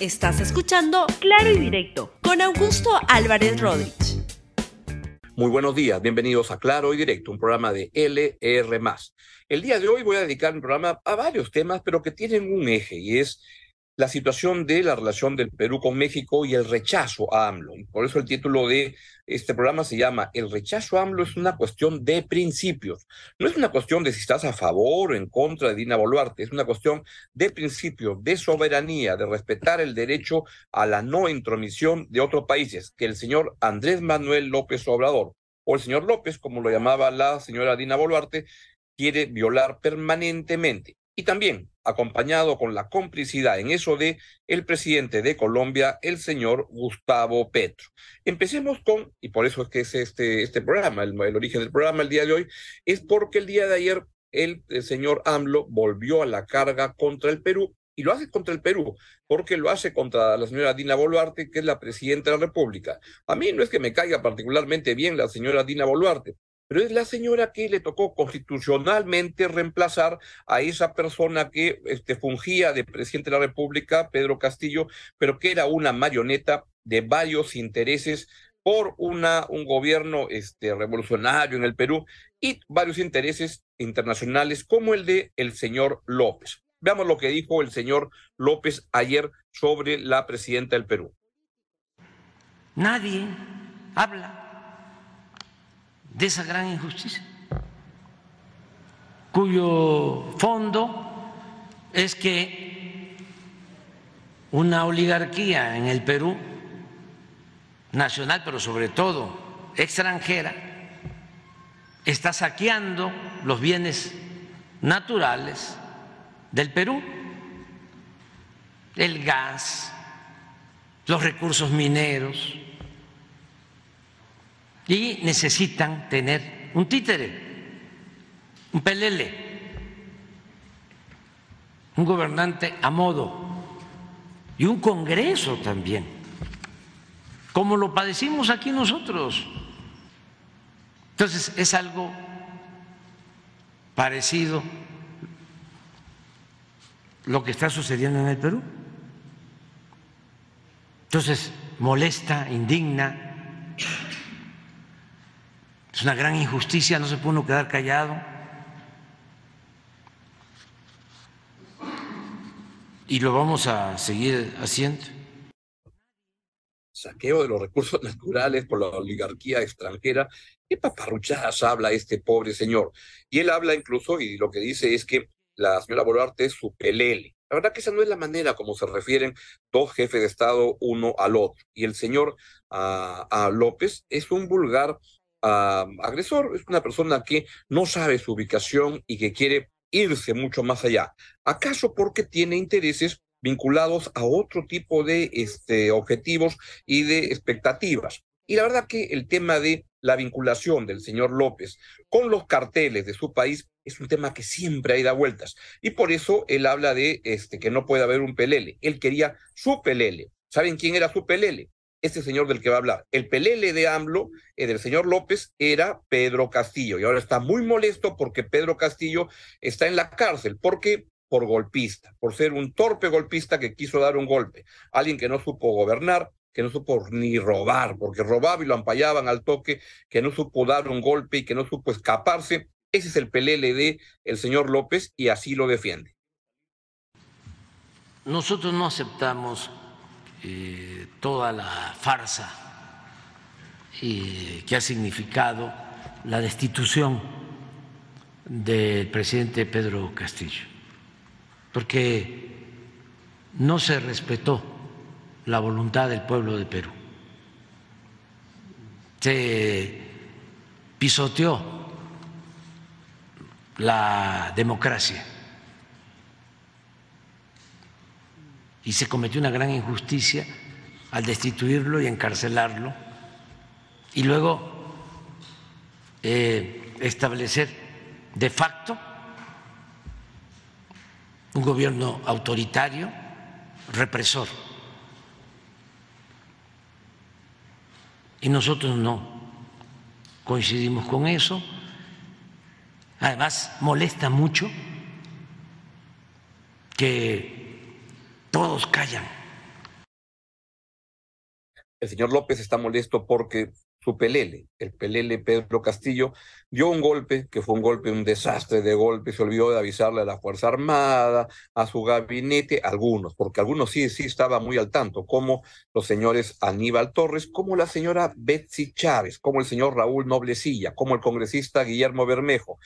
Estás escuchando Claro y Directo con Augusto Álvarez Rodríguez. Muy buenos días, bienvenidos a Claro y Directo, un programa de LR. El día de hoy voy a dedicar un programa a varios temas, pero que tienen un eje y es la situación de la relación del Perú con México y el rechazo a AMLO. Por eso el título de este programa se llama El rechazo a AMLO es una cuestión de principios. No es una cuestión de si estás a favor o en contra de Dina Boluarte, es una cuestión de principios, de soberanía, de respetar el derecho a la no intromisión de otros países, que el señor Andrés Manuel López Obrador, o el señor López, como lo llamaba la señora Dina Boluarte, quiere violar permanentemente. Y también acompañado con la complicidad en eso de el presidente de Colombia, el señor Gustavo Petro. Empecemos con, y por eso es que es este, este programa, el, origen del programa el día de hoy, es porque el día de ayer el, el señor AMLO volvió a la carga contra el Perú y lo hace contra el Perú, porque lo hace contra la señora Dina Boluarte, que es la presidenta de la República. A mí no es que me caiga particularmente bien la señora Dina Boluarte, pero es la señora que le tocó constitucionalmente reemplazar a esa persona que este, fungía de presidente de la República, Pedro Castillo, pero que era una marioneta de varios intereses por una, un gobierno este, revolucionario en el Perú y varios intereses internacionales como el de el señor López. Veamos lo que dijo el señor López ayer sobre la presidenta del Perú. Nadie habla de esa gran injusticia, cuyo fondo es que una oligarquía en el Perú, nacional, pero sobre todo extranjera, está saqueando los bienes naturales del Perú, el gas, los recursos mineros, y necesitan tener un títere, un pelele, un gobernante a modo y un Congreso también, como lo padecimos aquí nosotros. Entonces es algo parecido lo que está sucediendo en el Perú. Entonces molesta, indigna es una gran injusticia, no se puede uno quedar callado. Y lo vamos a seguir haciendo. Saqueo de los recursos naturales por la oligarquía extranjera. ¿Qué paparruchadas habla este pobre señor? Y él habla incluso, y lo que dice es que la señora Boluarte es su pelele. La verdad que esa no es la manera como se refieren dos jefes de Estado uno al otro. Y el señor a, ah, a López es un vulgar agresor, es una persona que no sabe su ubicación y que quiere irse mucho más allá. ¿Acaso porque tiene intereses vinculados a otro tipo de este, objetivos y de expectativas? Y la verdad que el tema de la vinculación del señor López con los carteles de su país es un tema que siempre hay da vueltas. Y por eso él habla de este, que no puede haber un pelele. Él quería su pelele. ¿Saben quién era su pelele? Este señor del que va a hablar. El pelele de AMLO, eh, del señor López, era Pedro Castillo. Y ahora está muy molesto porque Pedro Castillo está en la cárcel. ¿Por qué? Por golpista, por ser un torpe golpista que quiso dar un golpe. Alguien que no supo gobernar, que no supo ni robar, porque robaba y lo ampallaban al toque, que no supo dar un golpe y que no supo escaparse. Ese es el pelele de el señor López y así lo defiende. Nosotros no aceptamos eh, toda la farsa que ha significado la destitución del presidente Pedro Castillo, porque no se respetó la voluntad del pueblo de Perú, se pisoteó la democracia y se cometió una gran injusticia al destituirlo y encarcelarlo y luego eh, establecer de facto un gobierno autoritario, represor. Y nosotros no coincidimos con eso. Además, molesta mucho que todos callan El señor López está molesto porque su pelele, el pelele Pedro Castillo, dio un golpe, que fue un golpe, un desastre de golpe, se olvidó de avisarle a la Fuerza Armada, a su gabinete, algunos, porque algunos sí, sí estaban muy al tanto, como los señores Aníbal Torres, como la señora Betsy Chávez, como el señor Raúl Noblecilla, como el congresista Guillermo Bermejo.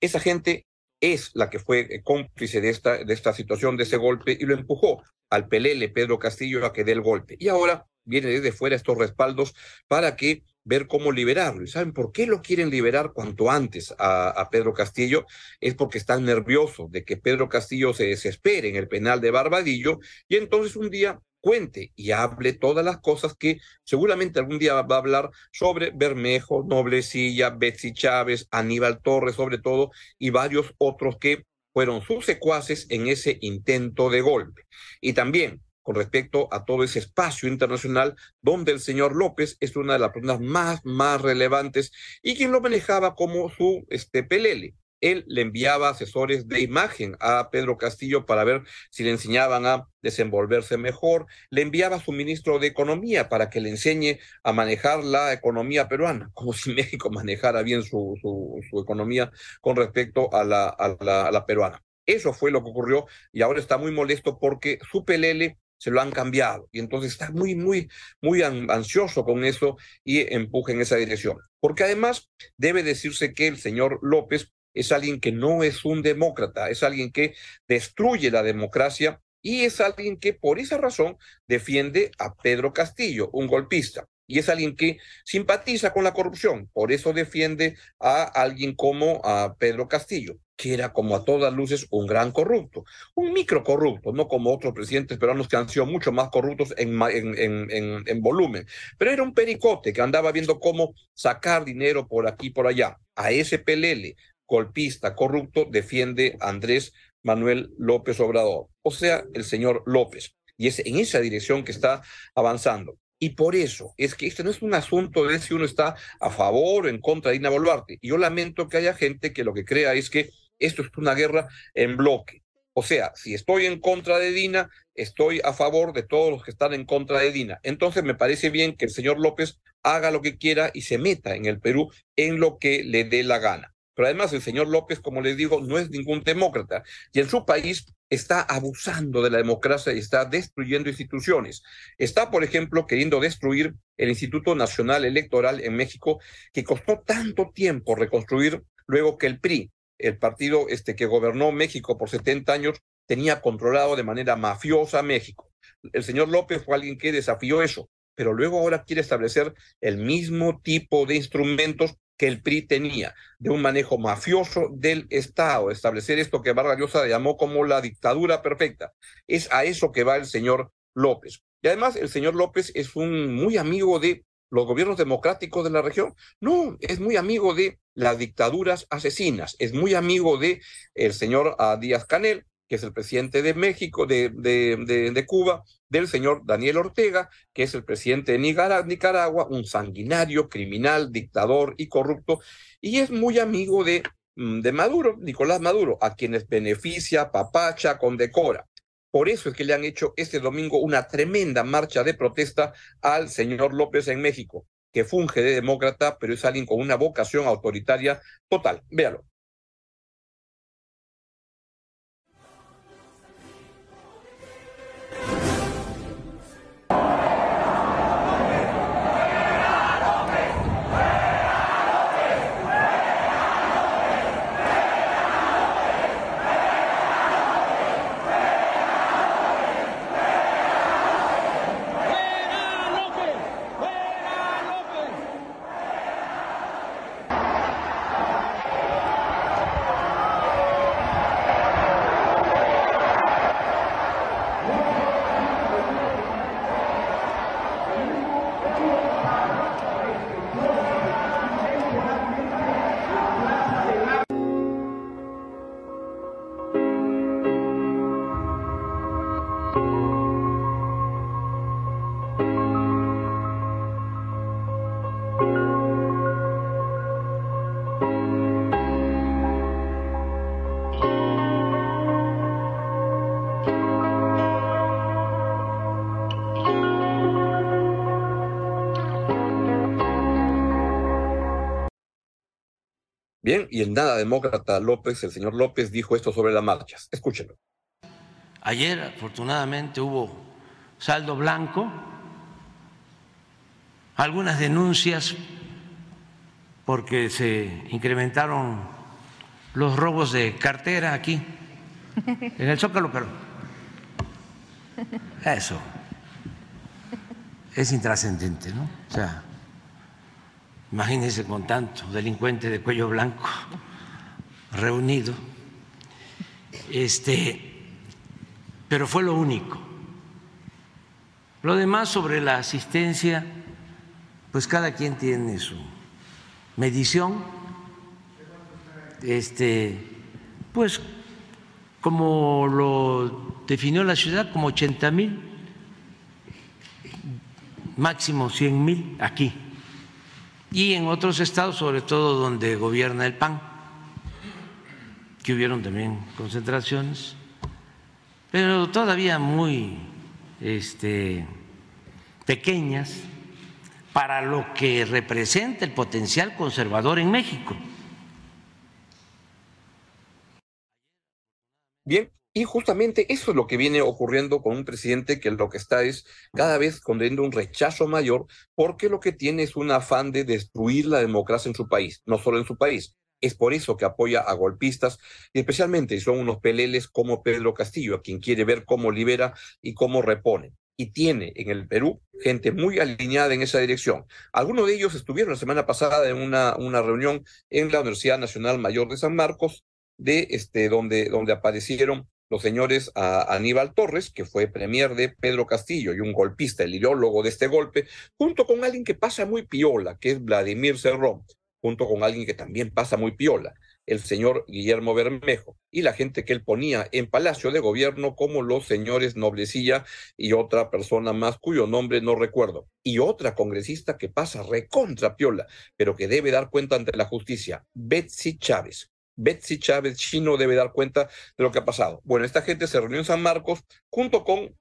Esa gente es la que fue eh, cómplice de esta, de esta situación, de ese golpe, y lo empujó al pelele Pedro Castillo a que dé el golpe. Y ahora viene desde fuera estos respaldos para que ver cómo liberarlo. ¿Y saben por qué lo quieren liberar cuanto antes a, a, Pedro Castillo? Es porque están nerviosos de que Pedro Castillo se desespere en el penal de Barbadillo y entonces un día cuente y hable todas las cosas que seguramente algún día va a hablar sobre Bermejo, Noblecilla, Betsy Chávez, Aníbal Torres sobre todo, y varios otros que fueron sus secuaces en ese intento de golpe. Y también con respecto a todo ese espacio internacional donde el señor López es una de las personas más, más relevantes y quien lo manejaba como su este, pelele él le enviaba asesores de imagen a Pedro Castillo para ver si le enseñaban a desenvolverse mejor, le enviaba a su ministro de Economía para que le enseñe a manejar la economía peruana, como si México manejara bien su, economía con respecto a la, a, la, a la peruana. Eso fue lo que ocurrió y ahora está muy molesto porque su pelele se lo han cambiado y entonces está muy, muy, muy ansioso con eso y empuja en esa dirección. Porque además debe decirse que el señor López es alguien que no es un demócrata, es alguien que destruye la democracia y es alguien que por esa razón defiende a Pedro Castillo, un golpista. Y es alguien que simpatiza con la corrupción, por eso defiende a alguien como a Pedro Castillo, que era como a todas luces un gran corrupto, un micro corrupto, no como otros presidentes peruanos que han sido mucho más corruptos en, en, en, en volumen, pero era un pericote que andaba viendo cómo sacar dinero por aquí y por allá. A ese pelele golpista, corrupto, defiende a Andrés Manuel López Obrador, o sea, el señor López. Y es en esa dirección que está avanzando. Y por eso es que este no es un asunto de si uno está a favor o en contra de Dina Boluarte. Y yo lamento que haya gente que lo que crea es que esto es una guerra en bloque. O sea, si estoy en contra de Dina, estoy a favor de todos los que están en contra de Dina. Entonces me parece bien que el señor López haga lo que quiera y se meta en el Perú en lo que le dé la gana. Pero además el señor López, como les digo, no es ningún demócrata y en su país está abusando de la democracia y está destruyendo instituciones. Está, por ejemplo, queriendo destruir el Instituto Nacional Electoral en México, que costó tanto tiempo reconstruir luego que el PRI, el partido este que gobernó México por 70 años, tenía controlado de manera mafiosa México. El señor López fue alguien que desafió eso, pero luego ahora quiere establecer el mismo tipo de instrumentos que el PRI tenía de un manejo mafioso del Estado, establecer esto que Vargas Llosa llamó como la dictadura perfecta. Es a eso que va el señor López. Y además el señor López es un muy amigo de los gobiernos democráticos de la región. No, es muy amigo de las dictaduras asesinas, es muy amigo de el señor ah, Díaz Canel, que es el presidente de México, de, de, de, Cuba, del señor Daniel Ortega, que es el presidente de Nicaragua, un sanguinario, criminal, dictador y corrupto, y es muy amigo de, mm, de Maduro, Nicolás Maduro, a quienes beneficia, papacha, condecora. Por eso es que le han hecho este domingo una tremenda marcha de protesta al señor López en México, que funge de demócrata, pero es alguien con una vocación autoritaria total. Véalo. Bien, y el nada demócrata López, el señor López, dijo esto sobre las marchas. Escúchenlo. Ayer, afortunadamente, hubo saldo blanco, algunas denuncias porque se incrementaron los robos de cartera aquí, en el Zócalo, pero eso es intrascendente, ¿no? O sea, imagínense con tanto delincuente de cuello blanco reunido, este, pero fue lo único. Lo demás sobre la asistencia, pues cada quien tiene su medición, este, pues como lo definió la ciudad, como 80 mil, máximo 100 mil aquí. Y en otros estados, sobre todo donde gobierna el PAN, que hubieron también concentraciones, pero todavía muy este, pequeñas para lo que representa el potencial conservador en México. Bien, y justamente eso es lo que viene ocurriendo con un presidente que lo que está es cada vez condenando un rechazo mayor porque lo que tiene es un afán de destruir la democracia en su país, no solo en su país. Es por eso que apoya a golpistas y especialmente son unos peleles como Pedro Castillo, a quien quiere ver cómo libera y cómo repone y tiene en el Perú gente muy alineada en esa dirección. Algunos de ellos estuvieron la semana pasada en una, una reunión en la Universidad Nacional Mayor de San Marcos, de este, donde, donde aparecieron los señores Aníbal Torres, que fue premier de Pedro Castillo y un golpista, el ideólogo de este golpe, junto con alguien que pasa muy piola, que es Vladimir Cerrón, junto con alguien que también pasa muy piola, el señor Guillermo Bermejo, y la gente que él ponía en Palacio de Gobierno como los señores Noblecilla y otra persona más cuyo nombre no recuerdo, y otra congresista que pasa recontra piola, pero que debe dar cuenta ante la justicia, Betsy Chávez. Betsy Chávez Chino debe dar cuenta de lo que ha pasado. Bueno, esta gente se reunió en San Marcos junto con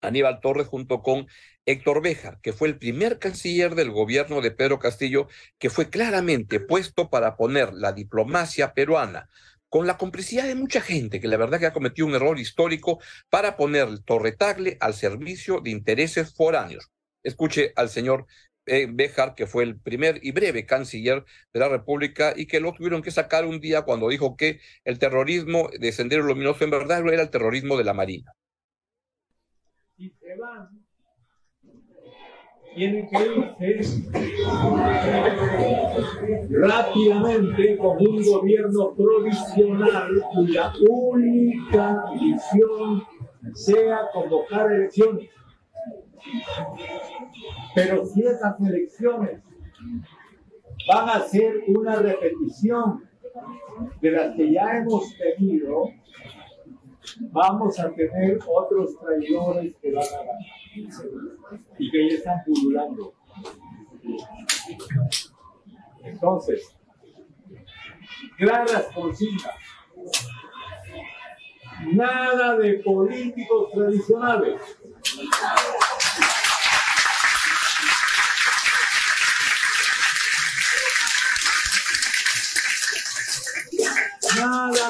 Aníbal Torres, junto con Héctor Beja, que fue el primer canciller del gobierno de Pedro Castillo, que fue claramente puesto para poner la diplomacia peruana con la complicidad de mucha gente que la verdad que ha cometido un error histórico para poner el torretagle al servicio de intereses foráneos. Escuche al señor eh, Bejar, que fue el primer y breve canciller de la República y que lo tuvieron que sacar un día cuando dijo que el terrorismo de Sendero Luminoso en verdad era el terrorismo de la Marina. Y se van, tienen que irse rápidamente con un gobierno provisional cuya única visión sea convocar elecciones pero si esas elecciones van a ser una repetición de las que ya hemos tenido, vamos a tener otros traidores que van a ganar y que ya están pululando. Entonces, claras consignas. Nada de políticos tradicionales.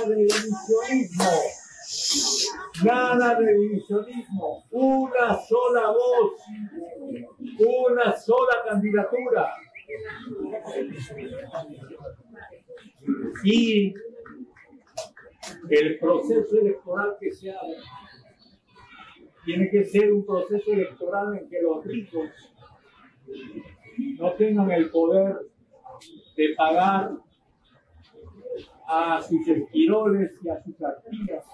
De divisionismo. Nada de divisionismo. Una sola voz. Una sola candidatura. Y el proceso electoral que se haga tiene que ser un proceso electoral en que los ricos no tengan el poder de pagar a sus esquiroles y a sus arpías.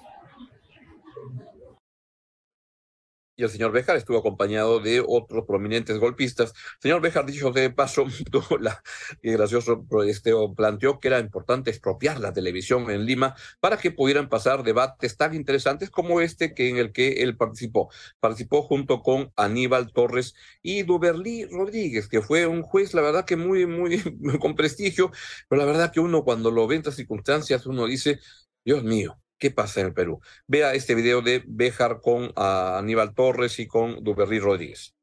Y el señor Bejar estuvo acompañado de otros prominentes golpistas. Señor Bejar, dicho de paso, la, y gracioso, este, planteó que era importante expropiar la televisión en Lima para que pudieran pasar debates tan interesantes como este que en el que él participó. Participó junto con Aníbal Torres y Duberlí Rodríguez, que fue un juez, la verdad que muy, muy, con prestigio, pero la verdad que uno cuando lo ve en estas circunstancias, uno dice, Dios mío, qué pasa en el Perú. Vea este video de Béjar con uh, Aníbal Torres y con Duberry Rodríguez.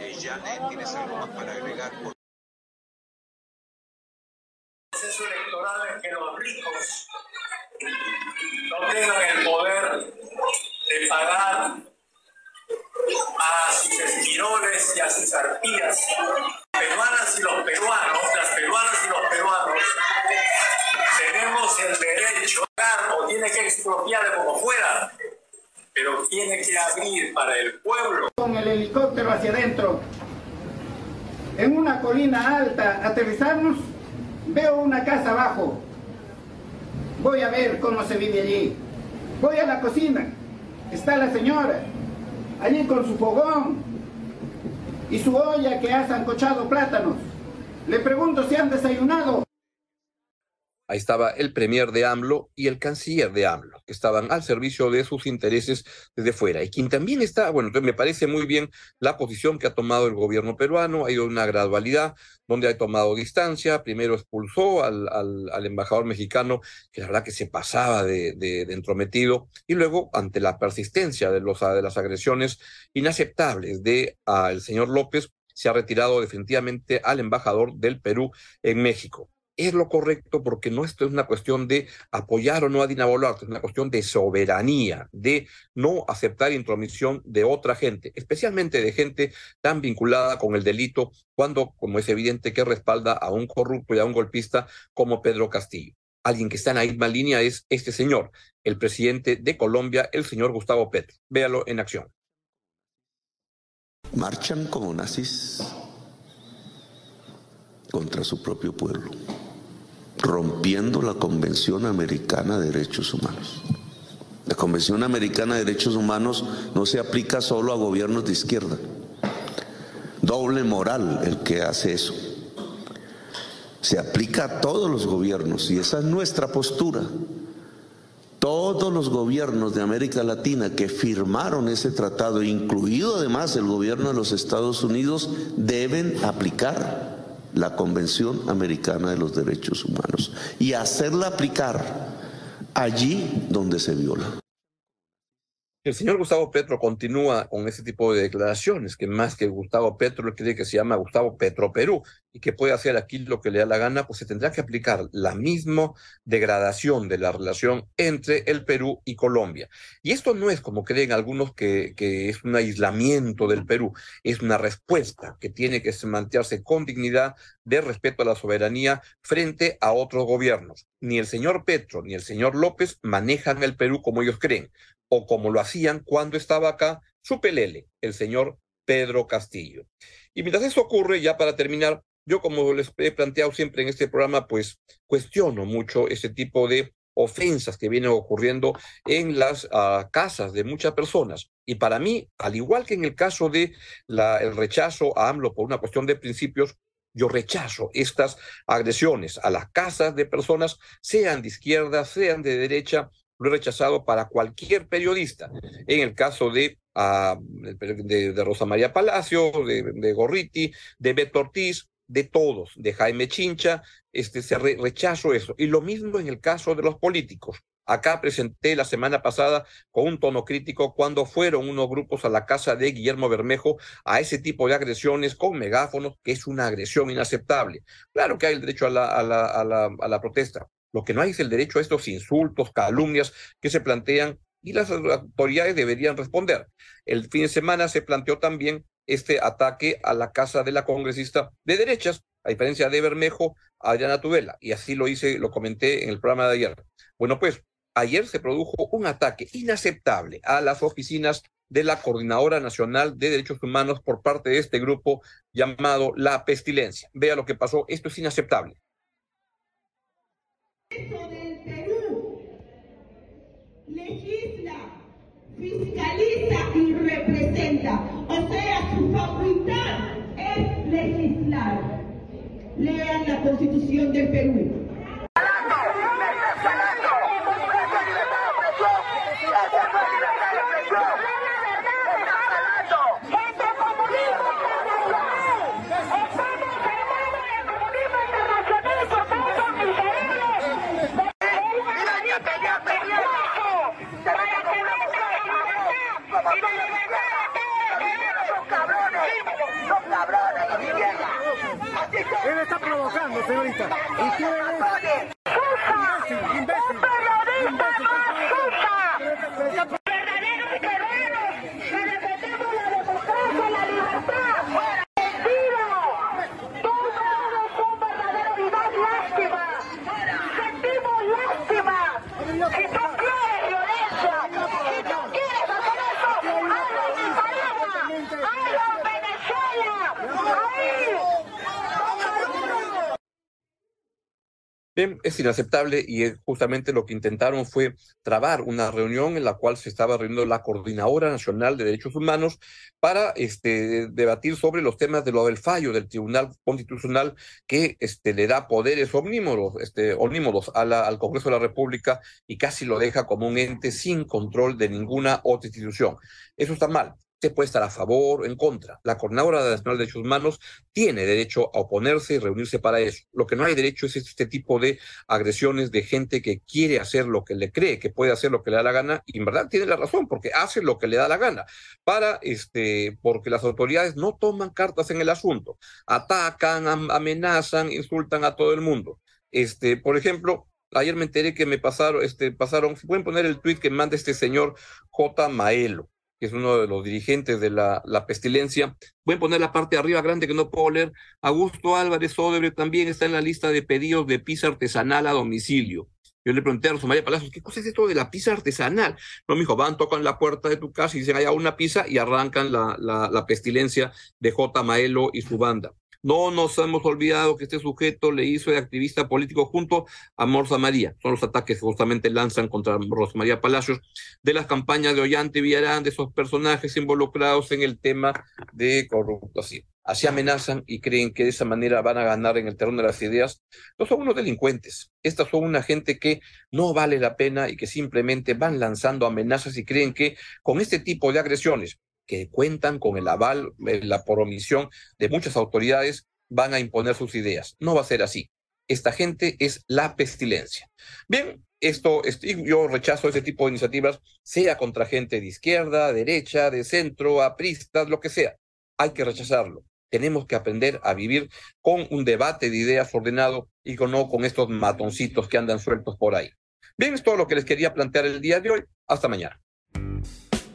Eh, eh, ¿tienes algo más para agregar? Hacia adentro, en una colina alta, aterrizamos, veo una casa abajo. Voy a ver cómo se vive allí. Voy a la cocina, está la señora, allí con su fogón y su olla que ha zancochado plátanos. Le pregunto si han desayunado. Ahí estaba el premier de AMLO y el canciller de AMLO, que estaban al servicio de sus intereses desde fuera. Y quien también está, bueno, me parece muy bien la posición que ha tomado el gobierno peruano, ha ido una gradualidad donde ha tomado distancia, primero expulsó al, al, embajador mexicano, que la verdad que se pasaba de, de, entrometido, y luego, ante la persistencia de, los, de las agresiones inaceptables del el señor López, se ha retirado definitivamente al embajador del Perú en México es lo correcto porque no esto es una cuestión de apoyar o no a Dina Boluarte, es una cuestión de soberanía, de no aceptar intromisión de otra gente, especialmente de gente tan vinculada con el delito, cuando, como es evidente, que respalda a un corrupto y a un golpista como Pedro Castillo. Alguien que está en la misma línea es este señor, el presidente de Colombia, el señor Gustavo Petro. Véalo en acción. Marchan como nazis contra su propio pueblo rompiendo la Convención Americana de Derechos Humanos. La Convención Americana de Derechos Humanos no se aplica solo a gobiernos de izquierda. Doble moral el que hace eso. Se aplica a todos los gobiernos y esa es nuestra postura. Todos los gobiernos de América Latina que firmaron ese tratado, incluido además el gobierno de los Estados Unidos, deben aplicar la Convención Americana de los Derechos Humanos y hacerla aplicar allí donde se viola. El señor Gustavo Petro continúa con ese tipo de declaraciones, que más que Gustavo Petro, él cree que se llama Gustavo Petro Perú y que puede hacer aquí lo que le da la gana, pues se tendrá que aplicar la misma degradación de la relación entre el Perú y Colombia. Y esto no es como creen algunos que, que es un aislamiento del Perú, es una respuesta que tiene que mantenerse con dignidad de respeto a la soberanía frente a otros gobiernos. Ni el señor Petro ni el señor López manejan el Perú como ellos creen o como lo hacían cuando estaba acá su pelele, el señor Pedro Castillo. Y mientras eso ocurre, ya para terminar, yo como les he planteado siempre en este programa, pues cuestiono mucho ese tipo de ofensas que vienen ocurriendo en las ah, casas de muchas personas. Y para mí, al igual que en el caso de la, el rechazo a AMLO por una cuestión de principios, yo rechazo estas agresiones a las casas de personas, sean de izquierda, sean de derecha, rechazado para cualquier periodista. En el caso de, uh, Rosa María Palacio, de, Gorriti, de Beto Ortiz, de todos, de Jaime Chincha, este, se re, rechazo eso. Y lo mismo en el caso de los políticos. Acá presenté la semana pasada con un tono crítico cuando fueron unos grupos a la casa de Guillermo Bermejo a ese tipo de agresiones con megáfonos, que es una agresión inaceptable. Claro que hay el derecho a la, a la protesta, lo que no hay es el derecho a estos insultos, calumnias que se plantean y las autoridades deberían responder. El fin de semana se planteó también este ataque a la casa de la congresista de derechas, a diferencia de Bermejo, Adriana Tubela, y así lo hice, lo comenté en el programa de ayer. Bueno, pues ayer se produjo un ataque inaceptable a las oficinas de la Coordinadora Nacional de Derechos Humanos por parte de este grupo llamado La Pestilencia. Vea lo que pasó, esto es inaceptable del Perú legisla, fiscaliza y representa. O sea, su facultad es legislar. Lean la Constitución del Perú. Él está provocando, señorita. ¡Susa! ¡Un periodista más Susa! ¡Verdaderos guerreros! ¡Que defendemos la democracia, la libertad! ¡Mentira! ¡Todos son verdaderos y dan lástima! ¡Sentimos lástima! ¡Si tú quieres violencia! ¡Si tú quieres hacer eso! ¡Hazlo en Nicaragua! ¡Hazlo en Venezuela! ¡Ahí! Es inaceptable y justamente lo que intentaron fue trabar una reunión en la cual se estaba reuniendo la Coordinadora Nacional de Derechos Humanos para este, debatir sobre los temas de lo del fallo del Tribunal Constitucional que este, le da poderes omnímodos, este, omnímodos a la, al Congreso de la República y casi lo deja como un ente sin control de ninguna otra institución. Eso está mal. Se puede estar a favor o en contra. La Coordinadora Nacional de Derechos Humanos tiene derecho a oponerse y reunirse para eso. Lo que no hay derecho es este tipo de agresiones de gente que quiere hacer lo que le cree, que puede hacer lo que le da la gana, y en verdad tiene la razón, porque hace lo que le da la gana, para este, porque las autoridades no toman cartas en el asunto, atacan, am amenazan, insultan a todo el mundo. Este, por ejemplo, ayer me enteré que me pasaron, este, pasaron, pueden poner el tweet que manda este señor J. Maelo que es uno de los dirigentes de la, la pestilencia. Voy a poner la parte de arriba grande que no puedo leer. Augusto Álvarez Odebre también está en la lista de pedidos de pizza artesanal a domicilio. Yo le pregunté a Rosa Palacios, ¿qué cosa es esto de la pizza artesanal? No, me dijo, van, tocan la puerta de tu casa y dicen, hay una pizza y arrancan la, la, la pestilencia de J. Maelo y su banda. No nos hemos olvidado que este sujeto le hizo de activista político junto a Morsa María. Son los ataques que justamente lanzan contra Rosa María Palacios de las campañas de Ollante y Villarán, de esos personajes involucrados en el tema de corrupción. Así amenazan y creen que de esa manera van a ganar en el terreno de las ideas. No son unos delincuentes. Estas son una gente que no vale la pena y que simplemente van lanzando amenazas y creen que con este tipo de agresiones, que cuentan con el aval, la por omisión de muchas autoridades, van a imponer sus ideas. No va a ser así. Esta gente es la pestilencia. Bien, esto, yo rechazo ese tipo de iniciativas, sea contra gente de izquierda, derecha, de centro, apristas, lo que sea. Hay que rechazarlo. Tenemos que aprender a vivir con un debate de ideas ordenado y con, no con estos matoncitos que andan sueltos por ahí. Bien, es todo lo que les quería plantear el día de hoy. Hasta mañana.